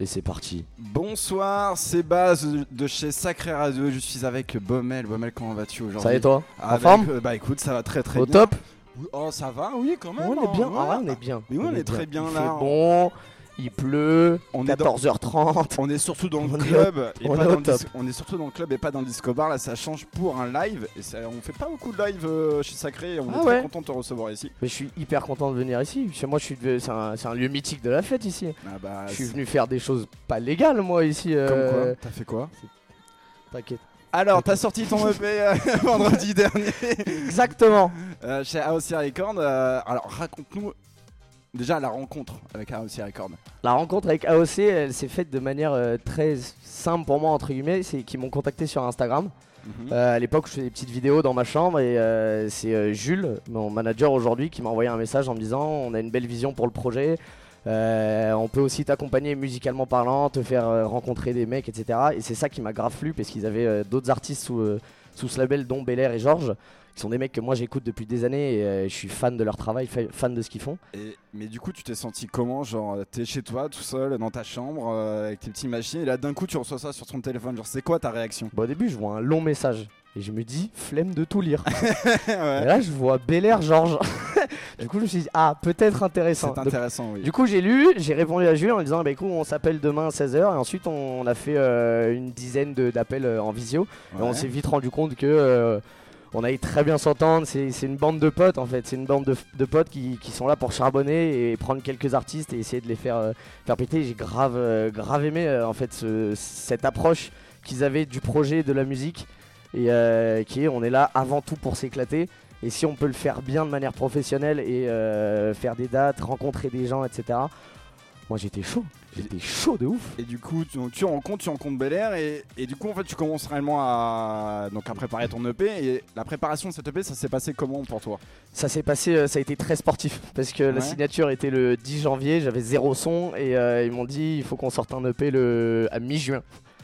Et c'est parti. Bonsoir, c'est Baz de chez Sacré Radio. Je suis avec Bommel. Bommel, comment vas-tu aujourd'hui Ça va et toi En bah, forme éc- Bah écoute, ça va très très Au bien. top Oh, ça va, oui, quand même. On est hein, bien. ouais. Ah ouais, on est bien. Mais oui, on est très bien là. fait bon, il pleut, On est dans- 14h30. On est surtout dans le On est club et on pas est dans le on est surtout dans le club et pas dans le disco bar. Là, ça change pour un live et ça, on fait pas beaucoup de live euh, chez Sacré. Et on Ah est ouais. très content de te recevoir ici. Mais je suis hyper content de venir ici. Chez moi, je suis de- c'est un, lieu mythique de la fête ici. Ah bah, je suis venu faire des choses pas légales, moi, ici. comme euh, quoi T'as fait quoi? T'inquiète. Alors, t'as sorti ton EP euh, vendredi dernier Exactement. euh, chez AOC Record. euh, alors, raconte-nous déjà la rencontre avec AOC Record. La rencontre avec AOC, elle s'est faite de manière euh, très simple pour moi, entre guillemets. C'est qu'ils m'ont contacté sur Instagram. Mhm. Euh, à l'époque, je faisais des petites vidéos dans ma chambre et euh, c'est Jules, mon manager aujourd'hui, qui m'a envoyé un message en me disant on a une belle vision pour le projet. On peut aussi t'accompagner musicalement parlant, te faire rencontrer des mecs, etc. Et c'est ça qui m'a grave plu parce qu'ils avaient d'autres artistes sous, sous ce label, dont Belair et Georges, qui sont des mecs que moi j'écoute depuis des années et euh, je suis fan de leur travail, fa- fan de ce qu'ils font. Et- mais du coup, tu t'es senti comment Genre, t'es chez toi, tout seul, dans ta chambre, euh, avec tes petites machines, et là d'un coup, tu reçois ça sur ton téléphone? Genre, c'est quoi ta réaction? Bon, au début, je vois un long message et je me dis flemme de tout lire. Et là, je vois Belair, Georges. du coup, je me suis dit ah, peut-être intéressant. C'est Donc, intéressant, oui. Du coup, j'ai lu, j'ai répondu à Jules en lui disant bah, écoute, on s'appelle demain à 16h. Et ensuite, on, a fait euh, une dizaine d'appels en visio. Et on s'est vite rendu compte que. On allait très bien s'entendre, c'est une bande de potes en fait, c'est une bande de, potes qui, sont là pour charbonner et prendre quelques artistes et essayer de les faire, euh, péter. J'ai grave, euh, grave aimé euh, en fait ce- cette approche qu'ils avaient du projet de la musique et qui est on est là avant tout pour s'éclater et si on peut le faire bien de manière professionnelle et faire des dates, rencontrer des gens, etc. Moi j'étais chaud, j'étais chaud de ouf. Et du coup, tu, tu rencontres, tu rencontres Bel Air, et, et du coup, en fait, tu commences réellement à, donc, à préparer ton EP. Et la préparation de cet EP, ça s'est passé comment pour toi? Ça s'est passé, euh, ça a été très sportif parce que Ouais. la signature était le 10 janvier, j'avais zéro son et euh, ils m'ont dit il faut qu'on sorte un EP le, à mi-juin.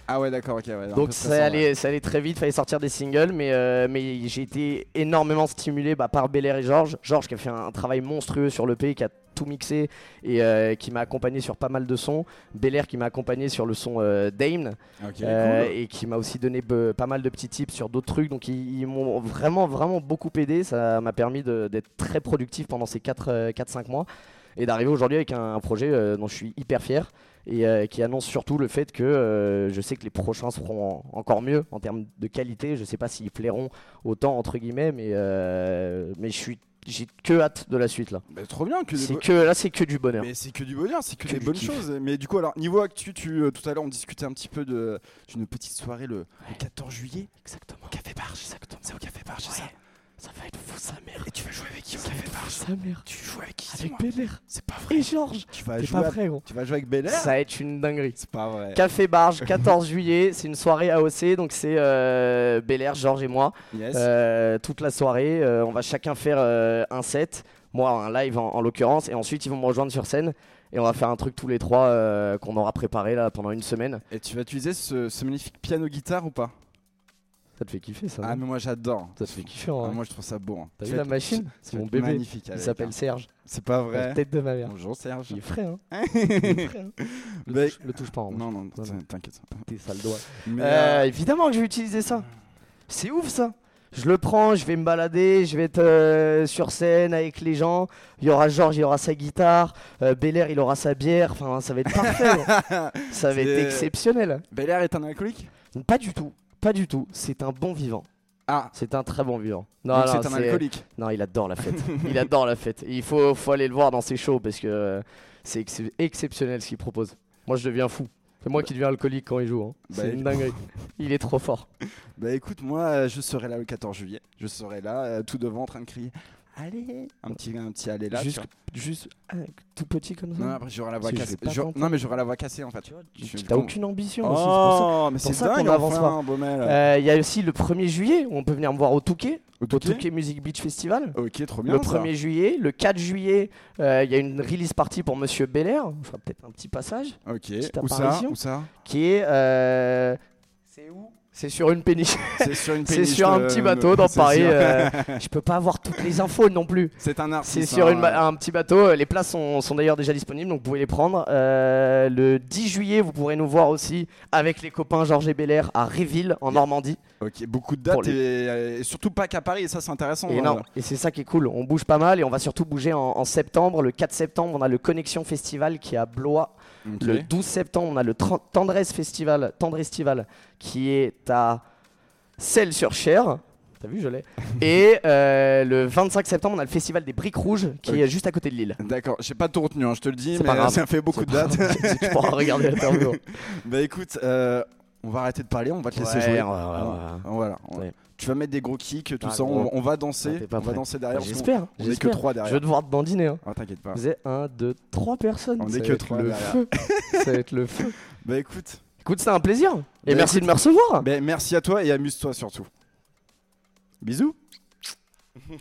Ah ouais, d'accord, ok. ouais, Donc stressant, ça allait, ça allait très vite, fallait sortir des singles, mais, euh, mais j'ai été énormément stimulé bah, par Belair et Georges. Georges qui a fait un, travail monstrueux sur l'EP, qui a tout mixé et euh, qui m'a accompagné sur pas mal de sons. Belair qui m'a accompagné sur le son euh, Dame. Ok, Euh, cool. et qui m'a aussi donné pas mal de petits tips sur d'autres trucs. Donc ils, ils m'ont vraiment vraiment beaucoup aidé. Ça m'a permis d'être très productif pendant ces 4-5 mois et d'arriver aujourd'hui avec un, un projet euh, dont je suis hyper fier et euh, qui annonce surtout le fait que euh, je sais que les prochains seront en- encore mieux en termes de qualité. Je sais pas s'ils plairont autant entre guillemets, mais euh, mais je suis j'ai que hâte de la suite là. Bah, trop bien que C'est bo- que là c'est que du bonheur. Mais c'est que du bonheur, c'est que, Que des bonnes kiff. choses. Mais du coup, alors, niveau actu, tu, euh, tout à l'heure, on discutait un petit peu de- d'une petite soirée le, le 14 juillet. Exactement. Au Café Barge. Exactement. C'est au Café Barge, c'est ça. Ça va être fou sa mère. Et tu vas jouer avec qui au Ça va Café Barge sa mère. Tu joues avec qui Avec Belair C'est pas vrai. et Georges. Tu vas T'es jouer pas prêt gros. Tu vas jouer avec Bel Air Ça va être une dinguerie. C'est pas vrai. Café Barge, 14 juillet, c'est une soirée AOC, donc c'est euh, Belair, Georges et moi. Yes. Euh, toute la soirée, euh, on va chacun faire euh, un set, moi un live en, en l'occurrence, et ensuite ils vont me rejoindre sur scène. Et on va faire un truc tous les trois euh, qu'on aura préparé là pendant une semaine. Et tu vas utiliser ce, ce magnifique piano-guitare ou pas? Ça te fait kiffer ça Ah, mais moi j'adore. Ça te fait kiffer Ah, en vrai. moi je trouve ça beau. hein. T'as vu la machine? C'est mon bébé. Magnifique. Il s'appelle hein. Serge. C'est pas La vrai. tête de ma mère. Bonjour Serge. Il est frais hein. Il est frais, hein. Le, Bah, touche, le touche pas en vrai. Non, non, t'inquiète. T'es sale doigt. Mais, Euh, euh, évidemment que je vais utiliser ça. C'est ouf ça. Je le prends, je vais me balader, je vais être euh, sur scène avec les gens. Il y aura Georges, il aura sa guitare. Euh, Belair, il aura sa bière. Enfin, ça va être parfait. ça va être exceptionnel. Bel Air est un alcoolique? Pas du tout. Pas du tout. C'est un bon vivant. Ah, C'est un très bon vivant. Non, donc non, c'est un alcoolique. non, il adore la fête. il adore la fête. Il faut, faut aller le voir dans ses shows parce que euh, c'est ex- exceptionnel ce qu'il propose. Moi, je deviens fou. C'est moi qui deviens alcoolique quand il joue. hein. Bah, C'est une dinguerie. Il est trop fort. Bah écoute, moi euh, je serai là le 14 juillet. Je serai là, euh, tout devant en train de crier. Allez Un petit, un petit allez là. juste, juste tout petit comme ça. Non, après j'aurai la voix cassée. pas. Non, mais j'aurai la voix cassée en fait. Tu vraiment- aucune ambition aussi. c'est pour ça. Oh, mais c'est ça qu'on dingue, avancera. enfin, Baumel. Euh, Il y a aussi le 1er juillet où on peut venir me voir au Touquet, Au au Touquet Touquet Music Beach Festival. Ok, trop bien. le ça. 1er juillet, le 4 juillet, euh, il y a une release party pour Monsieur Belair. On fera peut-être un petit passage. Ok, où ça? Où ça? qui est. euh, C'est où? C'est sur une péniche. C'est sur une C'est péniche, sur un euh, petit bateau dans c'est Paris. euh, je peux pas avoir toutes les infos non plus. C'est un C'est artiste. sur hein, une un petit bateau. Les places sont, sont d'ailleurs déjà disponibles, donc vous pouvez les prendre. Euh, le 10 juillet, vous pourrez nous voir aussi avec les copains Georges et Belair à Réville, en Normandie. Ok, beaucoup de dates et, et surtout pas qu'à Paris, et ça c'est intéressant. Et, hein. et c'est ça qui est cool. On bouge pas mal et on va surtout bouger en, en septembre. Le 4 septembre, on a le Connexion Festival qui est à Blois. Le 12 septembre, on a le Tendresse Festival, Tendrestival qui est à Celles-sur-Cher. T'as vu, je l'ai. Et euh, le 25 septembre, on a le Festival des Briques Rouges qui est juste à côté de Lille. D'accord, j'ai pas tout retenu, hein, je te le dis, C'est mais pas grave. ça fait beaucoup de dates. tu pourras regarder l'interview. bah écoute, euh, on va arrêter de parler, on va te laisser Ouais, jouer. Voilà. Tu vas mettre des gros kicks, tout Ah, ça, on, va Ah, danser, pas on va danser derrière. J'espère. On est que trois Je derrière. vais devoir te bandiner. Hein. Ah, t'inquiète pas. Vous êtes 1, 2, 3 personnes. On Ça est que trois le derrière. feu. Ça va être le feu. Bah écoute, Écoute, c'était un plaisir. Et Bah, merci de me recevoir. bah, merci à toi et amuse-toi surtout. Bisous.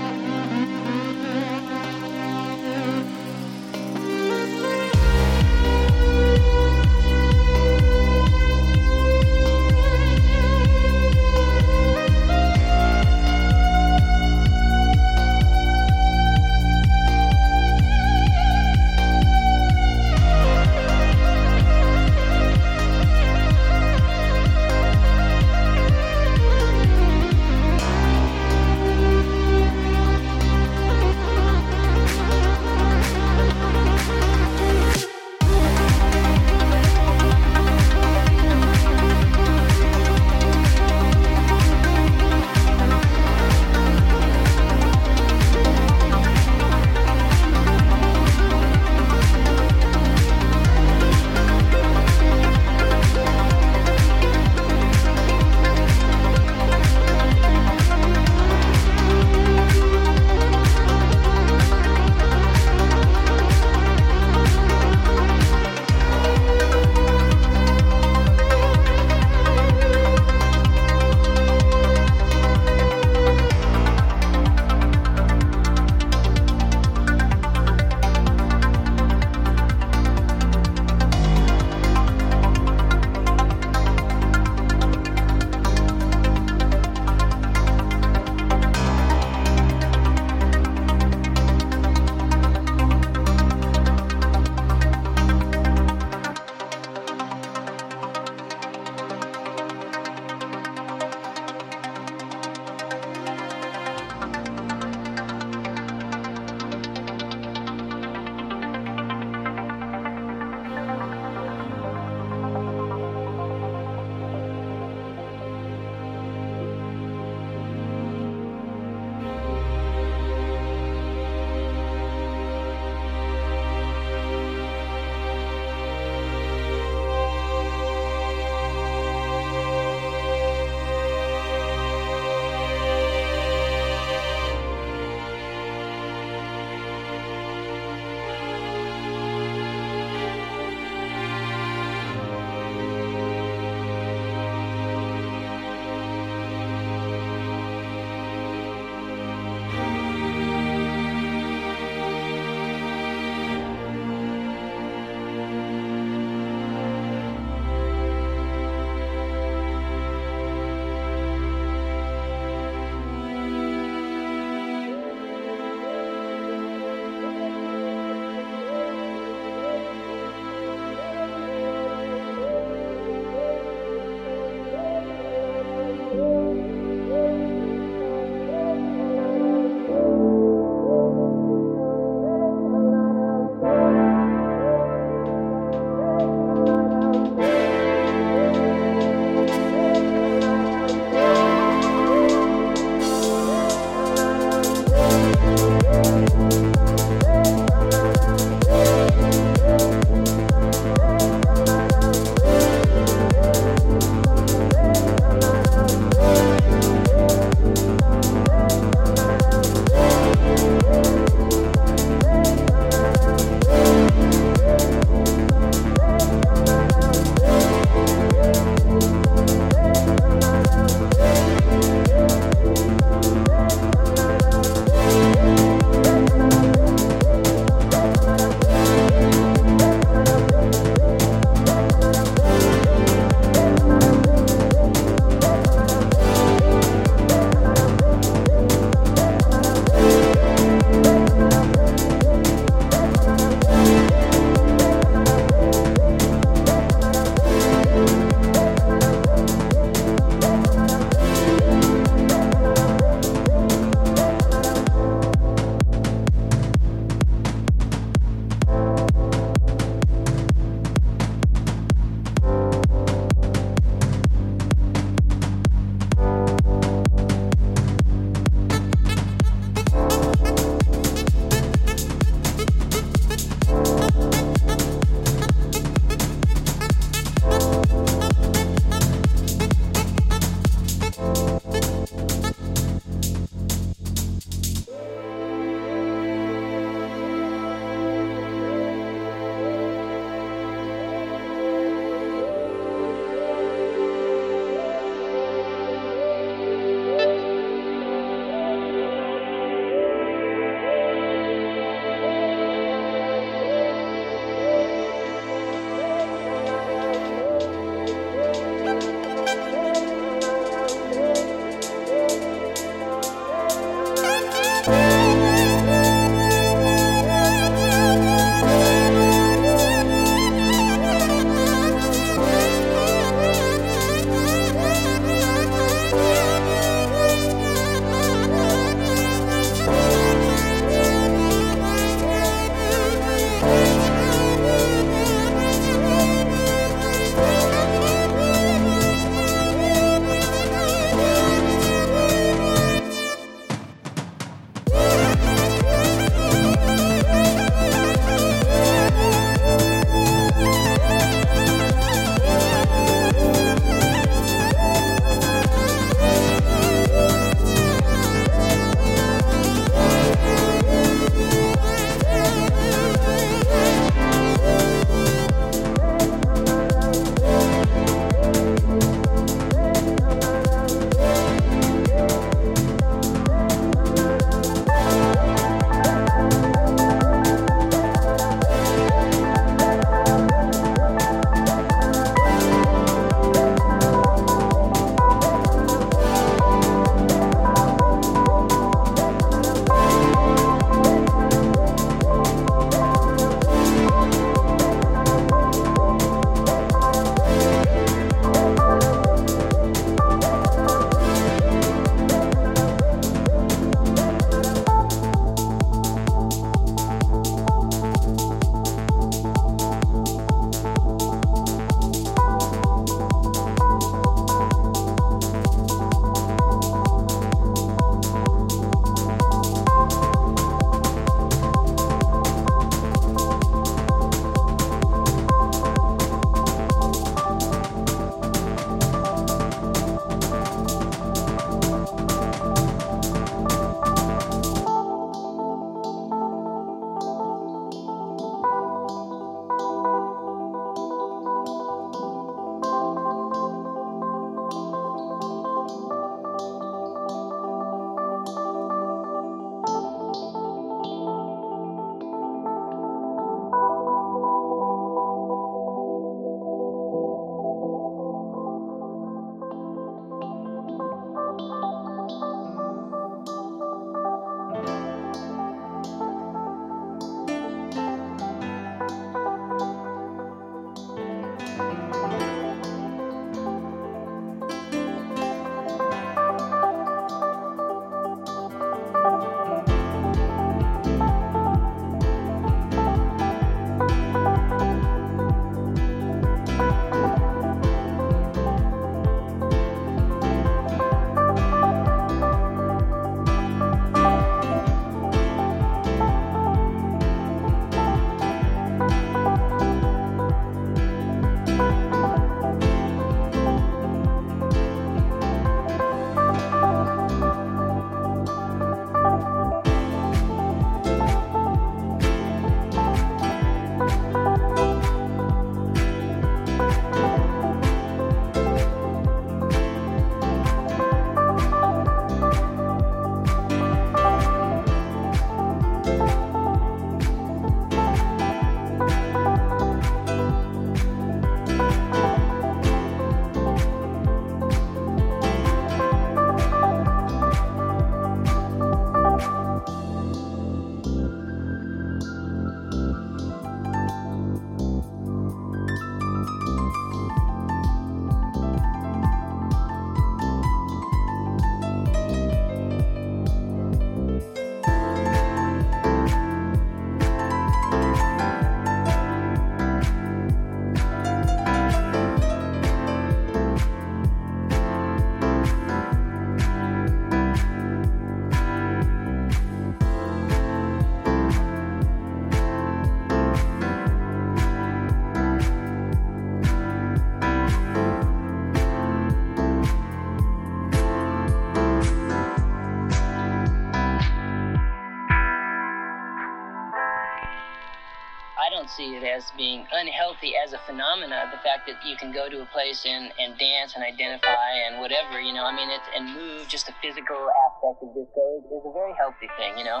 as a phenomena. The fact that you can go to a place and, and dance and identify and whatever, you know, I mean, it's, and move, just the physical aspect of disco is, is a very healthy thing, you know.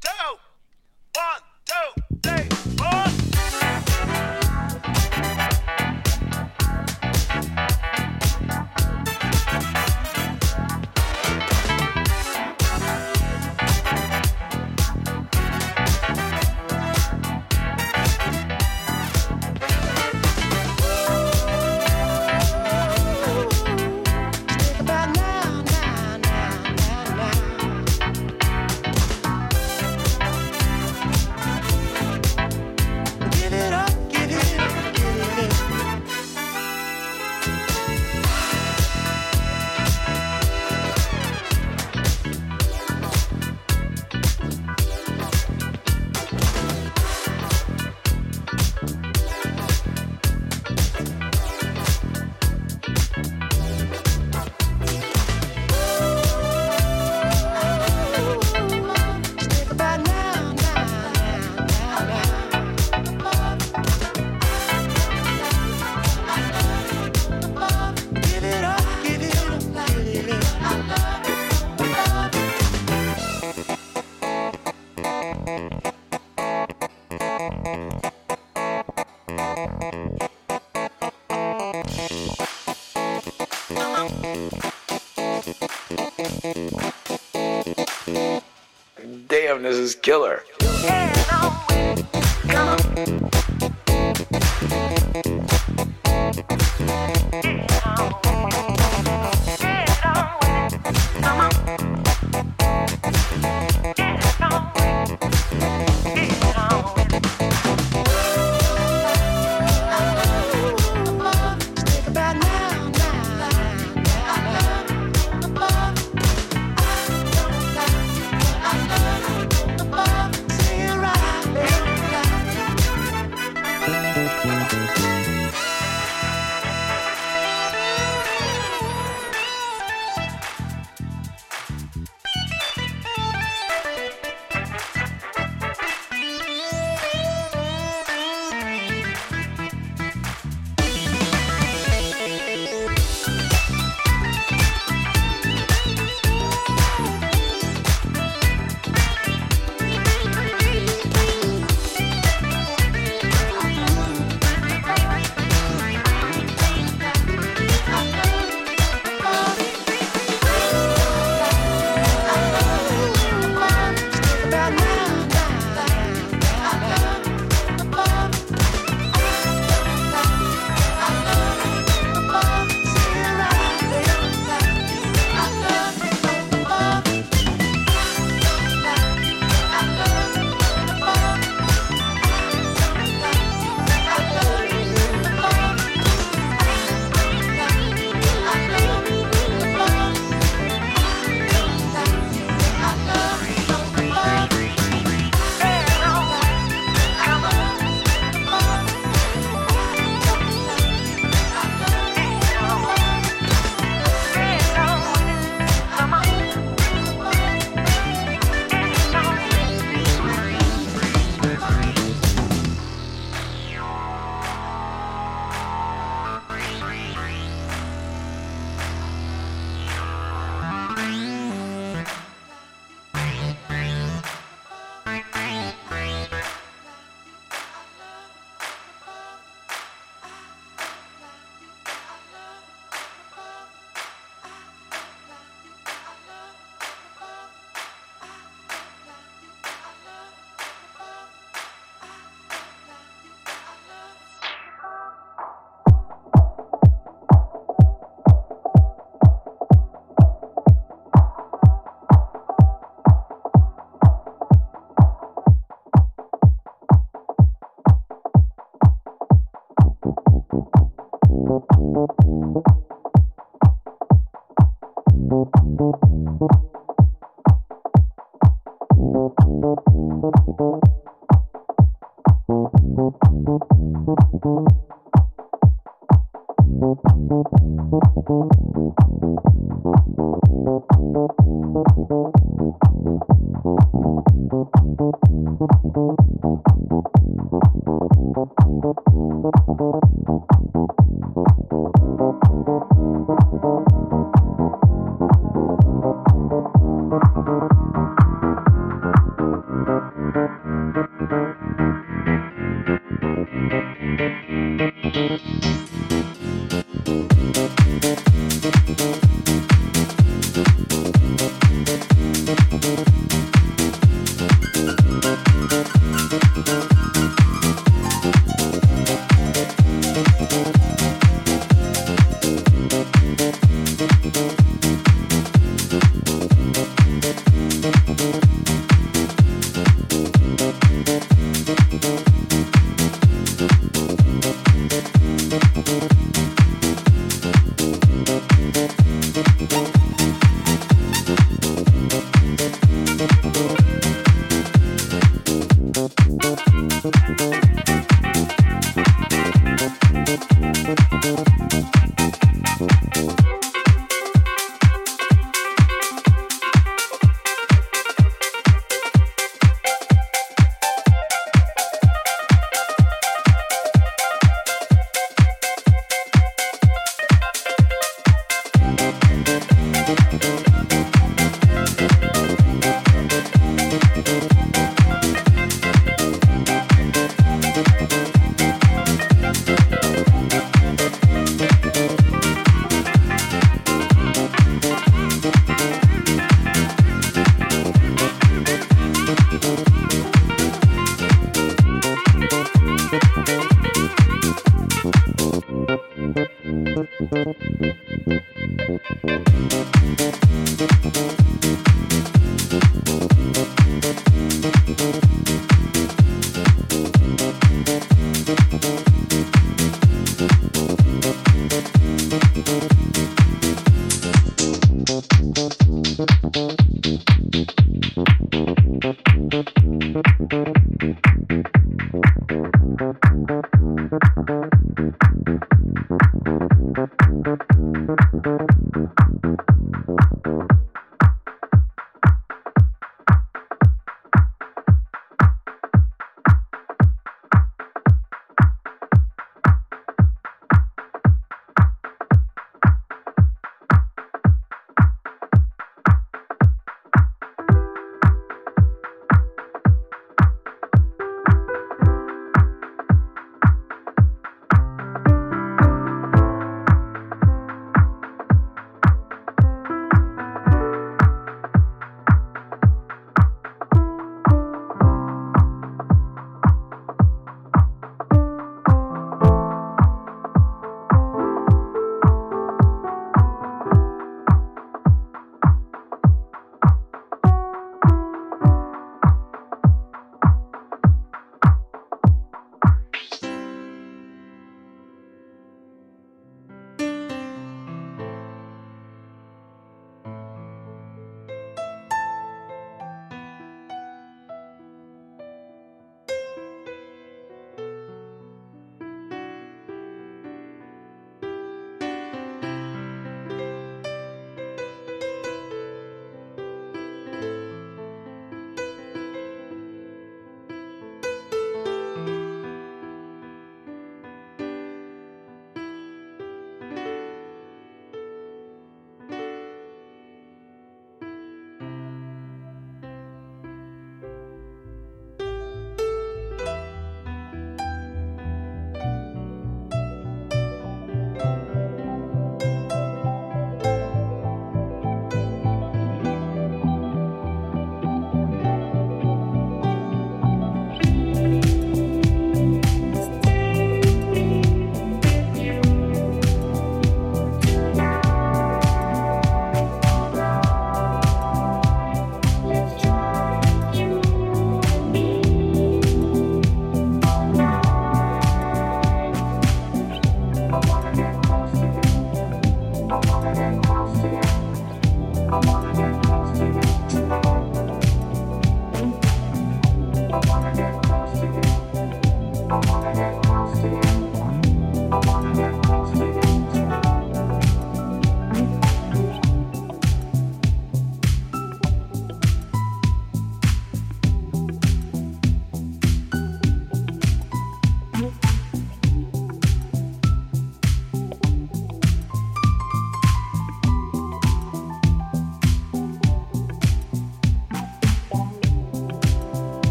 Two, one, two, three, This is killer.